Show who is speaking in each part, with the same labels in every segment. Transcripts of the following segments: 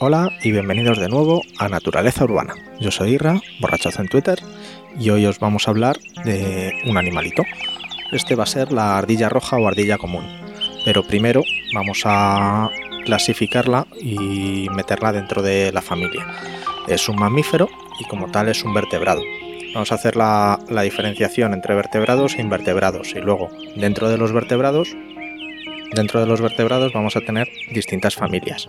Speaker 1: Hola y bienvenidos de nuevo a Naturaleza Urbana. Yo soy Irra, borrachazo en Twitter, y hoy os vamos a hablar de un animalito. Este va a ser la ardilla roja o ardilla común. Pero primero vamos a clasificarla y meterla dentro de la familia. Es un mamífero y como tal es un vertebrado. Vamos a hacer la, la diferenciación entre vertebrados e invertebrados y luego dentro de los vertebrados dentro de los vertebrados vamos a tener distintas familias.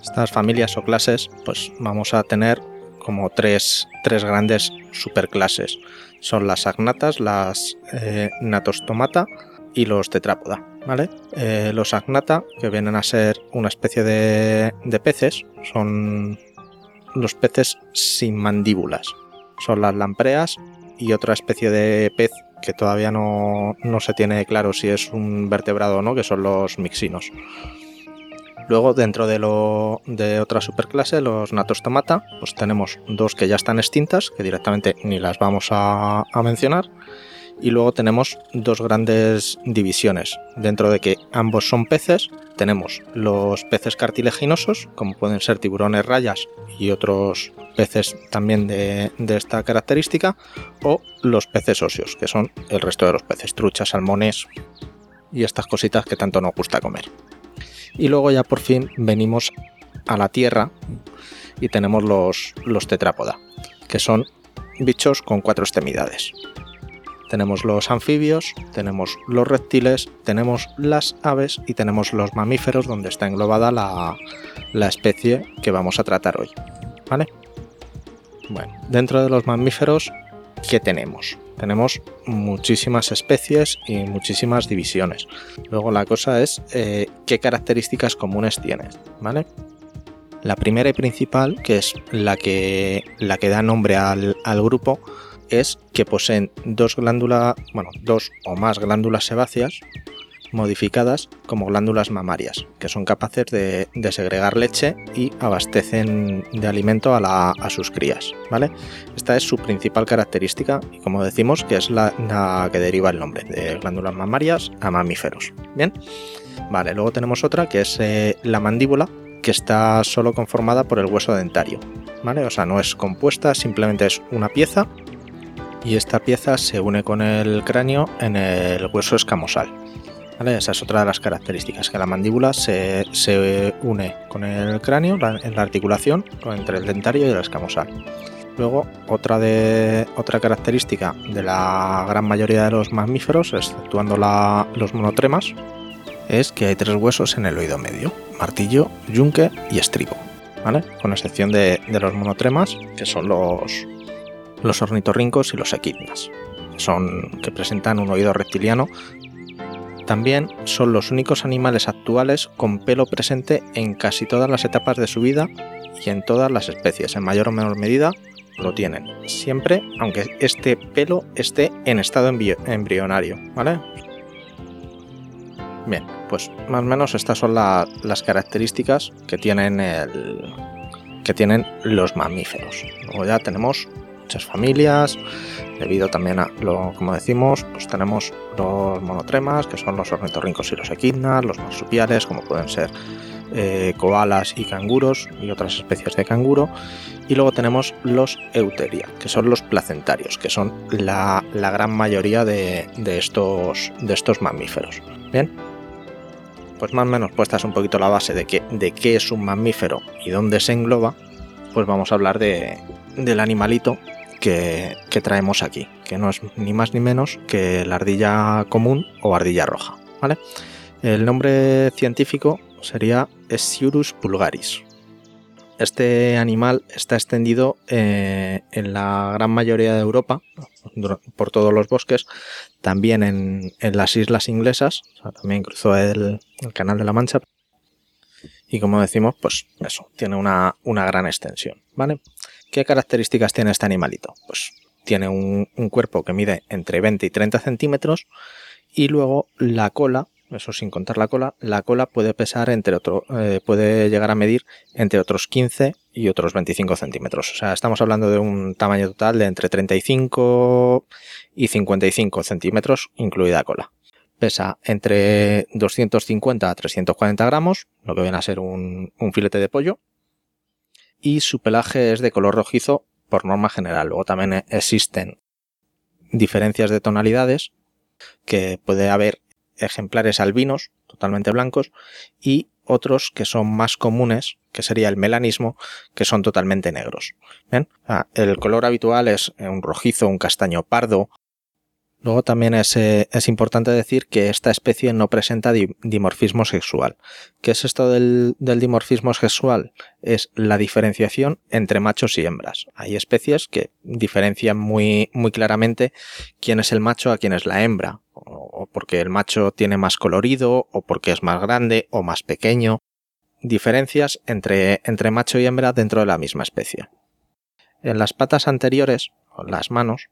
Speaker 1: Estas familias o clases, pues vamos a tener como tres, tres grandes superclases. Son las agnatas, las eh, natostomata y los tetrápoda. ¿vale? Eh, los agnata, que vienen a ser una especie de, de peces, son los peces sin mandíbulas. Son las lampreas y otra especie de pez que todavía no, no, se tiene claro si es un vertebrado o no, que son los mixinos. Luego, dentro de, lo, de otra superclase, los natostomata, pues tenemos dos que ya están extintas, que directamente ni las vamos a, mencionar. Y luego tenemos dos grandes divisiones. Dentro de que ambos son peces, tenemos los peces cartilaginosos, como pueden ser tiburones rayas y otros peces también de, de, esta característica, o los peces óseos, que son el resto de los peces, truchas, salmones y estas cositas que tanto nos gusta comer. Y luego ya por fin venimos a la tierra y tenemos los, los tetrápoda, que son bichos con cuatro extremidades. Tenemos los anfibios, tenemos los reptiles, tenemos las aves y tenemos los mamíferos donde está englobada la, la especie que vamos a tratar hoy. ¿Vale? Bueno, dentro de los mamíferos, ¿qué tenemos? Tenemos muchísimas especies y muchísimas divisiones. Luego la cosa es eh, qué características comunes tienen, ¿vale? La primera y principal, que es la que, la que da nombre al, al grupo, es que poseen dos glándulas, bueno, dos o más glándulas sebáceas modificadas como glándulas mamarias, que son capaces de, segregar leche y abastecen de alimento a, sus crías. ¿vale? Esta es su principal característica y como decimos que es la, la, que deriva el nombre de glándulas mamarias a mamíferos. Bien, vale, luego tenemos otra que es eh, la mandíbula, que está solo conformada por el hueso dentario. ¿vale? O sea, no es compuesta, simplemente es una pieza y esta pieza se une con el cráneo en el hueso escamosal. Esa es otra de las características, que la mandíbula se, se une con el cráneo en la articulación entre el dentario y el escamosal. Luego, otra, de, otra característica de la gran mayoría de los mamíferos, exceptuando la, los monotremas, es que hay tres huesos en el oído medio, martillo, yunque y estribo, con excepción de, de los monotremas, que son los, los ornitorrincos y los equidnas, son que presentan un oído reptiliano también son los únicos animales actuales con pelo presente en casi todas las etapas de su vida y en todas las especies, en mayor o menor medida lo tienen. Siempre, aunque este pelo esté en estado embrionario, ¿vale? Bien, pues más o menos estas son la, las características que tienen, el, que tienen los mamíferos. Luego ya tenemos muchas familias, debido también a lo como decimos, pues tenemos los monotremas, que son los ornitorrincos y los equidnas, los marsupiales, como pueden ser eh, y canguros y otras especies de canguro, y luego tenemos los euteria, que son los placentarios, que son la, la gran mayoría de, de, estos, de estos mamíferos. Bien, pues más o menos puestas un poquito la base de, que, de qué es un mamífero y dónde se engloba, pues vamos a hablar de, del animalito que, traemos aquí, que no es ni más ni menos que la ardilla común o ardilla roja. ¿vale? El nombre científico sería Esiurus pulgaris. Este animal está extendido eh, en la gran mayoría de Europa, por todos los bosques, también en, las islas inglesas, también cruzó el, el, Canal de la Mancha. Y como decimos, pues eso, tiene una, una gran extensión, ¿vale? ¿Qué características tiene este animalito? Pues tiene un, cuerpo que mide entre 20 y 30 centímetros y luego la cola, eso sin contar la cola, la cola puede pesar entre otro, eh, puede llegar a medir entre otros 15 y otros 25 centímetros. O sea, estamos hablando de un tamaño total de entre 35 y 55 centímetros, incluida cola. Pesa entre 250 a 340 gramos, lo que viene a ser un filete de pollo, y su pelaje es de color rojizo por norma general. Luego también existen diferencias de tonalidades que puede haber ejemplares albinos totalmente blancos y otros que son más comunes, que sería el melanismo, que son totalmente negros. el color habitual es un rojizo, un castaño pardo, Luego también es, eh, es, importante decir que esta especie no presenta dimorfismo sexual. ¿Qué es esto del, del, dimorfismo sexual? Es la diferenciación entre machos y hembras. Hay especies que diferencian muy, muy claramente quién es el macho a quién es la hembra. O porque el macho tiene más colorido, o porque es más grande, o más pequeño. Diferencias entre, entre macho y hembra dentro de la misma especie. En las patas anteriores, o las manos,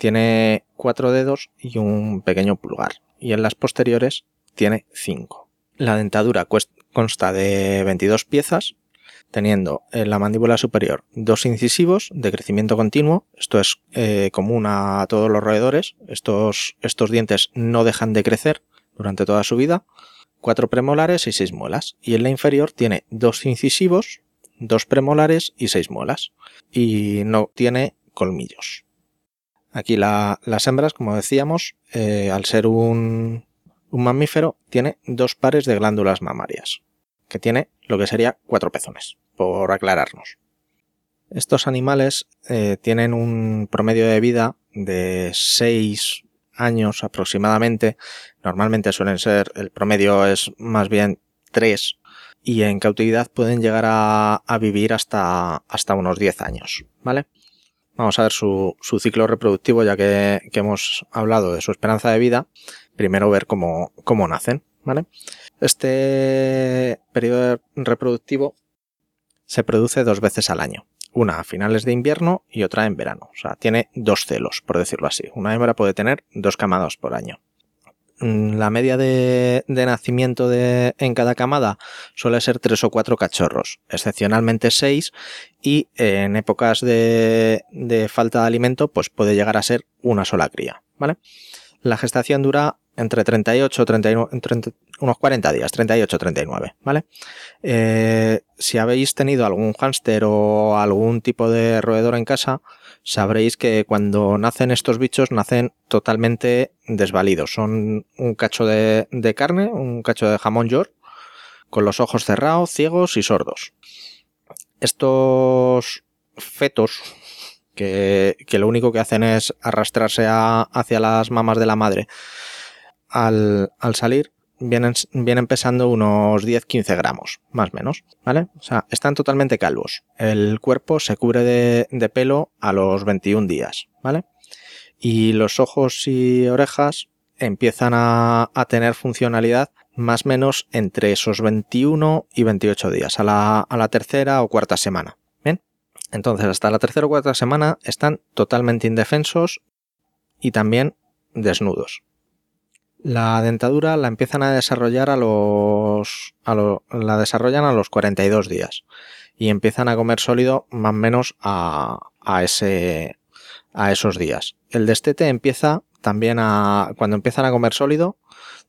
Speaker 1: tiene cuatro dedos y un pequeño pulgar, y en las posteriores tiene cinco. La dentadura consta de 22 piezas, teniendo en la mandíbula superior dos incisivos de crecimiento continuo, esto es eh, común a todos los roedores, estos, estos dientes no dejan de crecer durante toda su vida, cuatro premolares y seis muelas, y en la inferior tiene dos incisivos, dos premolares y seis muelas, y no tiene colmillos. Aquí las hembras, como decíamos, eh, al ser un, mamífero, tiene dos pares de glándulas mamarias, que tiene lo que sería cuatro pezones, por aclararnos. Estos animales eh, tienen un promedio de vida de 6 años aproximadamente. Normalmente suelen ser, el promedio es más bien 3 y en cautividad pueden llegar a, a vivir hasta, hasta unos 10 años, ¿vale? Vamos a ver su, ciclo reproductivo, ya que, hemos hablado de su esperanza de vida. Primero ver cómo, nacen. Este periodo reproductivo se produce dos veces al año. Una a finales de invierno y otra en verano. O sea, tiene dos celos, por decirlo así. Una hembra puede tener dos camadas por año. Mm, la media de, nacimiento de, en cada camada suele ser tres o cuatro cachorros, excepcionalmente seis, y en épocas de, falta de alimento, pues puede llegar a ser una sola cría, ¿vale? La gestación dura entre 38 39, entre unos 40 días, 38 39, ¿vale? Eh, si habéis tenido algún hámster o algún tipo de roedor en casa, sabréis que cuando nacen estos bichos nacen totalmente desvalidos. Son un cacho de, carne, un cacho de jamón york, con los ojos cerrados, ciegos y sordos. Estos fetos, que, lo único que hacen es arrastrarse hacia las mamas de la madre, al, al salir, vienen, vienen pesando unos 10-15 gramos, más o menos, ¿vale? O sea, están totalmente calvos. El cuerpo se cubre de, pelo a los 21 días, ¿vale? Y los ojos y orejas empiezan a, tener funcionalidad más o menos entre esos 21 y 28 días, a la, a la tercera o cuarta semana. ¿Bien? Entonces, hasta la tercera o cuarta semana están totalmente indefensos y también desnudos. La dentadura la empiezan a desarrollar a los. la desarrollan a los 42 días. Y empiezan a comer sólido más o menos a, a, ese, a esos días. El destete empieza también a. Cuando empiezan a comer sólido,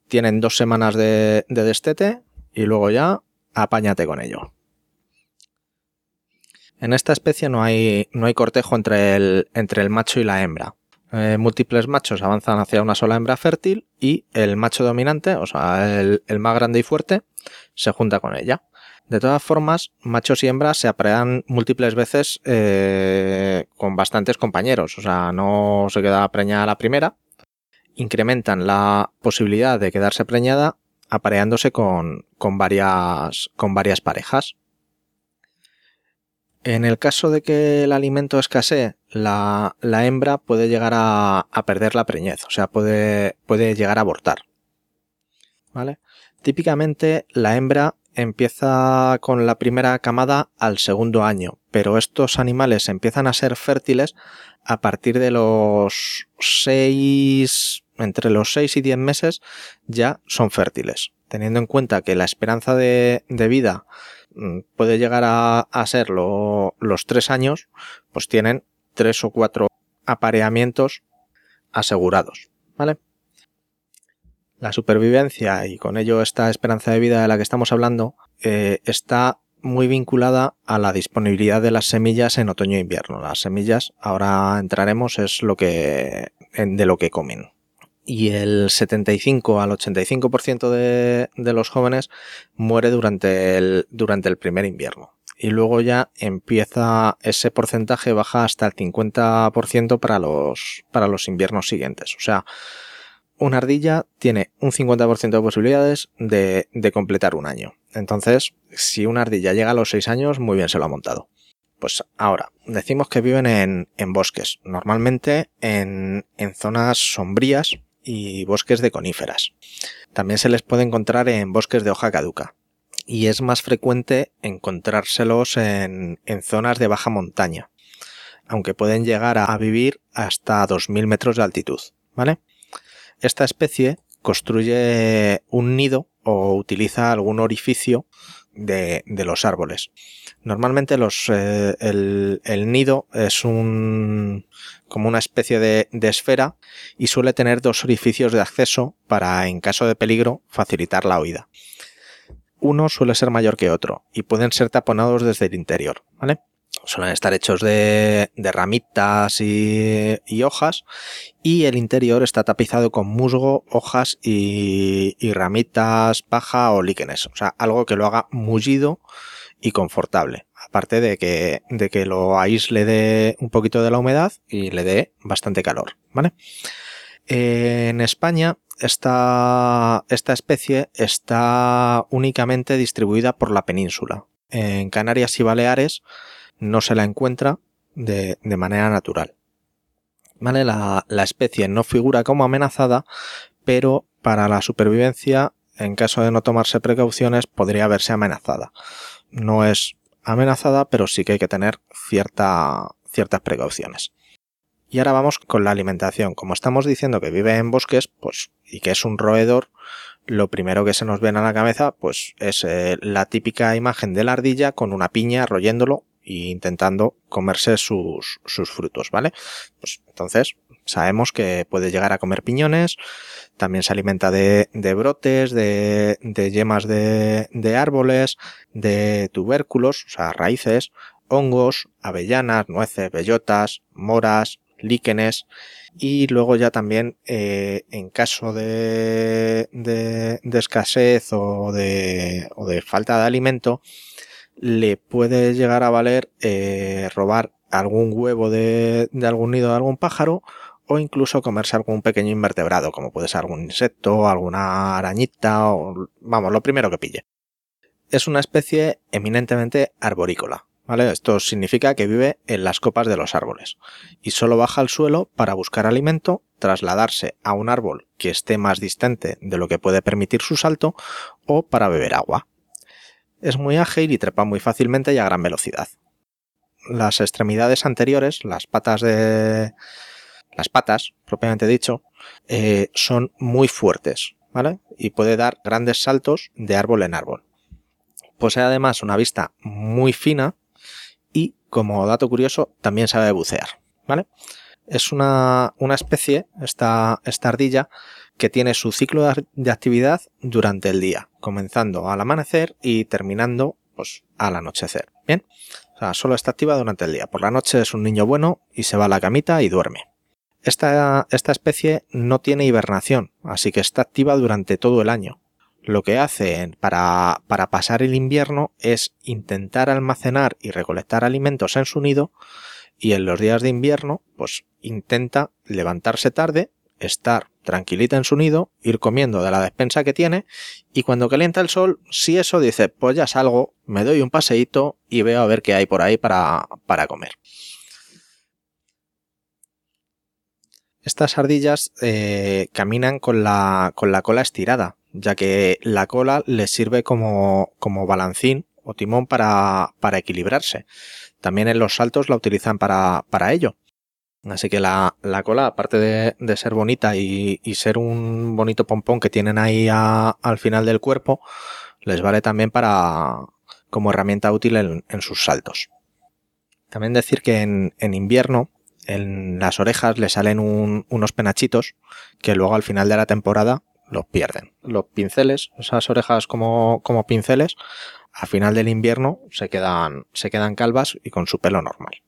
Speaker 1: tienen dos semanas de, de destete y luego ya apáñate con ello. En esta especie no hay, no hay cortejo entre el, entre el macho y la hembra. Eh, múltiples machos avanzan hacia una sola hembra fértil y el macho dominante, o sea, el, más grande y fuerte, se junta con ella. De todas formas, machos y hembras se aparean múltiples veces eh, con bastantes compañeros, o sea, no se queda preñada la primera. Incrementan la posibilidad de quedarse preñada apareándose con, varias parejas. En el caso de que el alimento escasee, la, hembra puede llegar a, perder la preñez, o sea, puede, llegar a abortar. ¿Vale? Típicamente la hembra empieza con la primera camada al segundo año, pero estos animales empiezan a ser fértiles a partir de los 6, entre los 6 y 10 meses ya son fértiles. Teniendo en cuenta que la esperanza de, vida puede llegar a, ser los tres años, pues tienen tres o cuatro apareamientos asegurados, ¿vale? La supervivencia y con ello esta esperanza de vida de la que estamos hablando eh, está muy vinculada a la disponibilidad de las semillas en otoño e invierno. Las semillas, ahora entraremos, es lo que de lo que comen. Y el 75 al 85% de, de los jóvenes muere durante el, durante el primer invierno. Y luego ya empieza ese porcentaje baja hasta el 50% para los, para los inviernos siguientes. O sea, una ardilla tiene un 50% de posibilidades de, de, completar un año. Entonces, si una ardilla llega a los 6 años, muy bien se lo ha montado. Pues ahora, decimos que viven en, en bosques, normalmente en, en zonas sombrías y bosques de coníferas. También se les puede encontrar en bosques de hoja caduca. Y es más frecuente encontrárselos en, en zonas de baja montaña, aunque pueden llegar a vivir hasta 2.000 metros de altitud, ¿vale? esta especie construye un nido o utiliza algún orificio de, de los árboles. Normalmente los, eh, el, el, nido es un, como una especie de, de, esfera y suele tener dos orificios de acceso para, en caso de peligro, facilitar la huida. Uno suele ser mayor que otro y pueden ser taponados desde el interior, ¿vale? Suelen estar hechos de, ramitas y, hojas y el interior está tapizado con musgo, hojas y, y, ramitas, paja o líquenes. O sea, algo que lo haga mullido y confortable. Aparte de que, de que lo aísle de un poquito de la humedad y le dé bastante calor. ¿Vale? En España esta, esta especie está únicamente distribuida por la península. En Canarias y Baleares no se la encuentra de, de manera natural. ¿Vale? La, la especie no figura como amenazada, pero para la supervivencia, en caso de no tomarse precauciones, podría verse amenazada. No es amenazada, pero sí que hay que tener cierta, ciertas precauciones. Y ahora vamos con la alimentación. Como estamos diciendo que vive en bosques, pues, y que es un roedor, lo primero que se nos viene a la cabeza, pues, es eh, la típica imagen de la ardilla con una piña royéndolo y intentando comerse sus, sus frutos, ¿vale? Pues entonces sabemos que puede llegar a comer piñones, también se alimenta de, de brotes, de, de yemas de, de, árboles, de tubérculos, o sea, raíces, hongos, avellanas, nueces, bellotas, moras, líquenes y luego ya también eh, en caso de, de, de escasez o de, o de falta de alimento le puede llegar a valer eh, robar algún huevo de, de, algún nido de algún pájaro o incluso comerse algún pequeño invertebrado, como puede ser algún insecto, alguna arañita o vamos, lo primero que pille. Es una especie eminentemente arborícola, ¿vale? Esto significa que vive en las copas de los árboles y solo baja al suelo para buscar alimento, trasladarse a un árbol que esté más distante de lo que puede permitir su salto o para beber agua es muy ágil y trepa muy fácilmente y a gran velocidad. Las extremidades anteriores, las patas de... las patas, propiamente dicho, eh, son muy fuertes, ¿vale? Y puede dar grandes saltos de árbol en árbol. Posee además una vista muy fina y, como dato curioso, también sabe bucear, ¿vale? Es una, una especie, esta, esta ardilla, que tiene su ciclo de actividad durante el día, comenzando al amanecer y terminando pues, al anochecer. Bien, o sea, solo está activa durante el día. Por la noche es un niño bueno y se va a la camita y duerme. Esta, esta especie no tiene hibernación, así que está activa durante todo el año. Lo que hace para, para pasar el invierno es intentar almacenar y recolectar alimentos en su nido y en los días de invierno pues intenta levantarse tarde estar tranquilita en su nido, ir comiendo de la despensa que tiene y cuando calienta el sol, si eso dice, pues ya salgo, me doy un paseíto y veo a ver qué hay por ahí para, para comer. Estas ardillas eh, caminan con la, con la cola estirada, ya que la cola les sirve como, como balancín o timón para, para equilibrarse. También en los saltos la utilizan para, para ello. Así que la, la cola, aparte de, de ser bonita y, y, ser un bonito pompón que tienen ahí al final del cuerpo, les vale también para como herramienta útil en, en sus saltos. También decir que en, en, invierno en las orejas le salen un, unos penachitos que luego al final de la temporada los pierden. Los pinceles, esas orejas como, como pinceles, a final del invierno se quedan, se quedan calvas y con su pelo normal.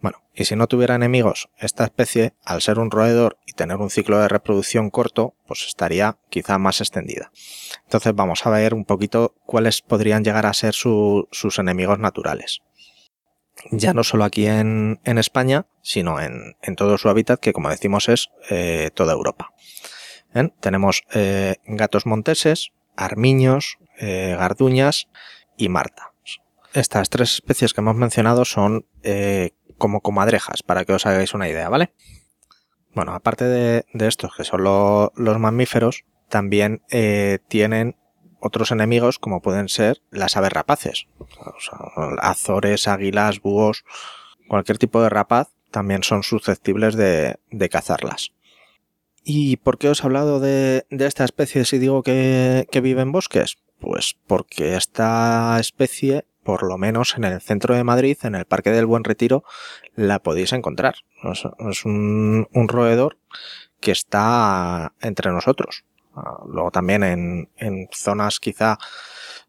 Speaker 1: Bueno, y si no tuviera enemigos, esta especie, al ser un roedor y tener un ciclo de reproducción corto, pues estaría quizá más extendida. Entonces vamos a ver un poquito cuáles podrían llegar a ser sus enemigos naturales. Ya no solo aquí en, España, sino en, todo su hábitat, que como decimos es eh, toda Europa. Tenemos eh, gatos monteses, armiños, eh, garduñas y marta. Estas tres especies que hemos mencionado son como comadrejas, para que os hagáis una idea, ¿vale? Bueno, aparte de, estos, que son los mamíferos, también eh, tienen otros enemigos como pueden ser las aves rapaces. azores, águilas, búhos, cualquier tipo de rapaz también son susceptibles de, cazarlas. ¿Y por qué os he hablado de, esta especie si digo que vive en bosques? Pues porque esta especie por lo menos en el centro de Madrid, en el Parque del Buen Retiro, la podéis encontrar. Es, un, roedor que está entre nosotros. Ah, luego también en, zonas quizá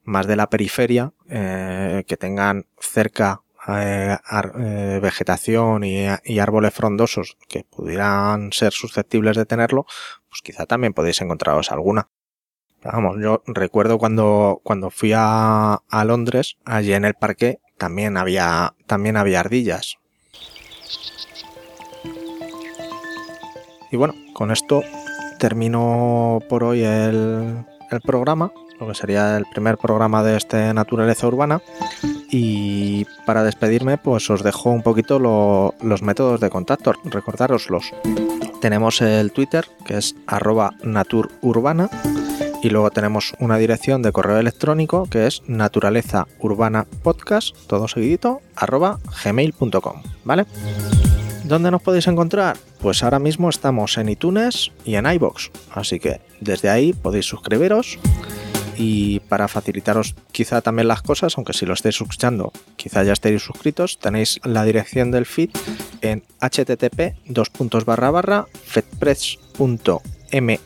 Speaker 1: más de la periferia, eh, que tengan cerca eh, eh, vegetación y, y, árboles frondosos que pudieran ser susceptibles de tenerlo, pues quizá también podéis encontraros alguna. Vamos, yo recuerdo cuando, cuando fui a, a Londres, allí en el parque también había, también había ardillas. Y bueno, con esto termino por hoy el, el programa, lo que sería el primer programa de este Naturaleza Urbana. Y para despedirme, pues os dejo un poquito los métodos de contacto, recordároslos. Tenemos el Twitter, que es arroba natururbana y luego tenemos una dirección de correo electrónico que es naturaleza urbana podcast, todo seguidito, arroba gmail.com, ¿vale? ¿Dónde nos podéis encontrar? Pues ahora mismo estamos en iTunes y en iBox, así que desde ahí podéis suscribiros y para facilitaros quizá también las cosas, aunque si lo estáis escuchando, quizá ya estéis suscritos, tenéis la dirección del feed en http me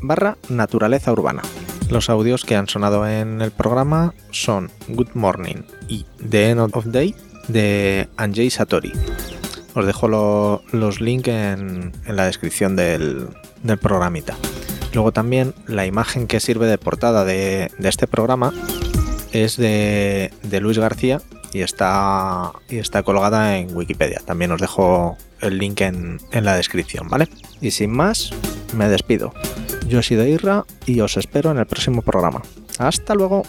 Speaker 1: barra naturaleza urbana. Los audios que han sonado en el programa son Good Morning y The End of Day de Anjay Satori. Os dejo los links en, la descripción del, programita. Luego también la imagen que sirve de portada de, este programa es de, Luis García y está, y está colgada en Wikipedia. También os dejo el link en, en la descripción, ¿vale? Y sin más, me despido. Yo he sido Irra y os espero en el próximo programa. Hasta luego.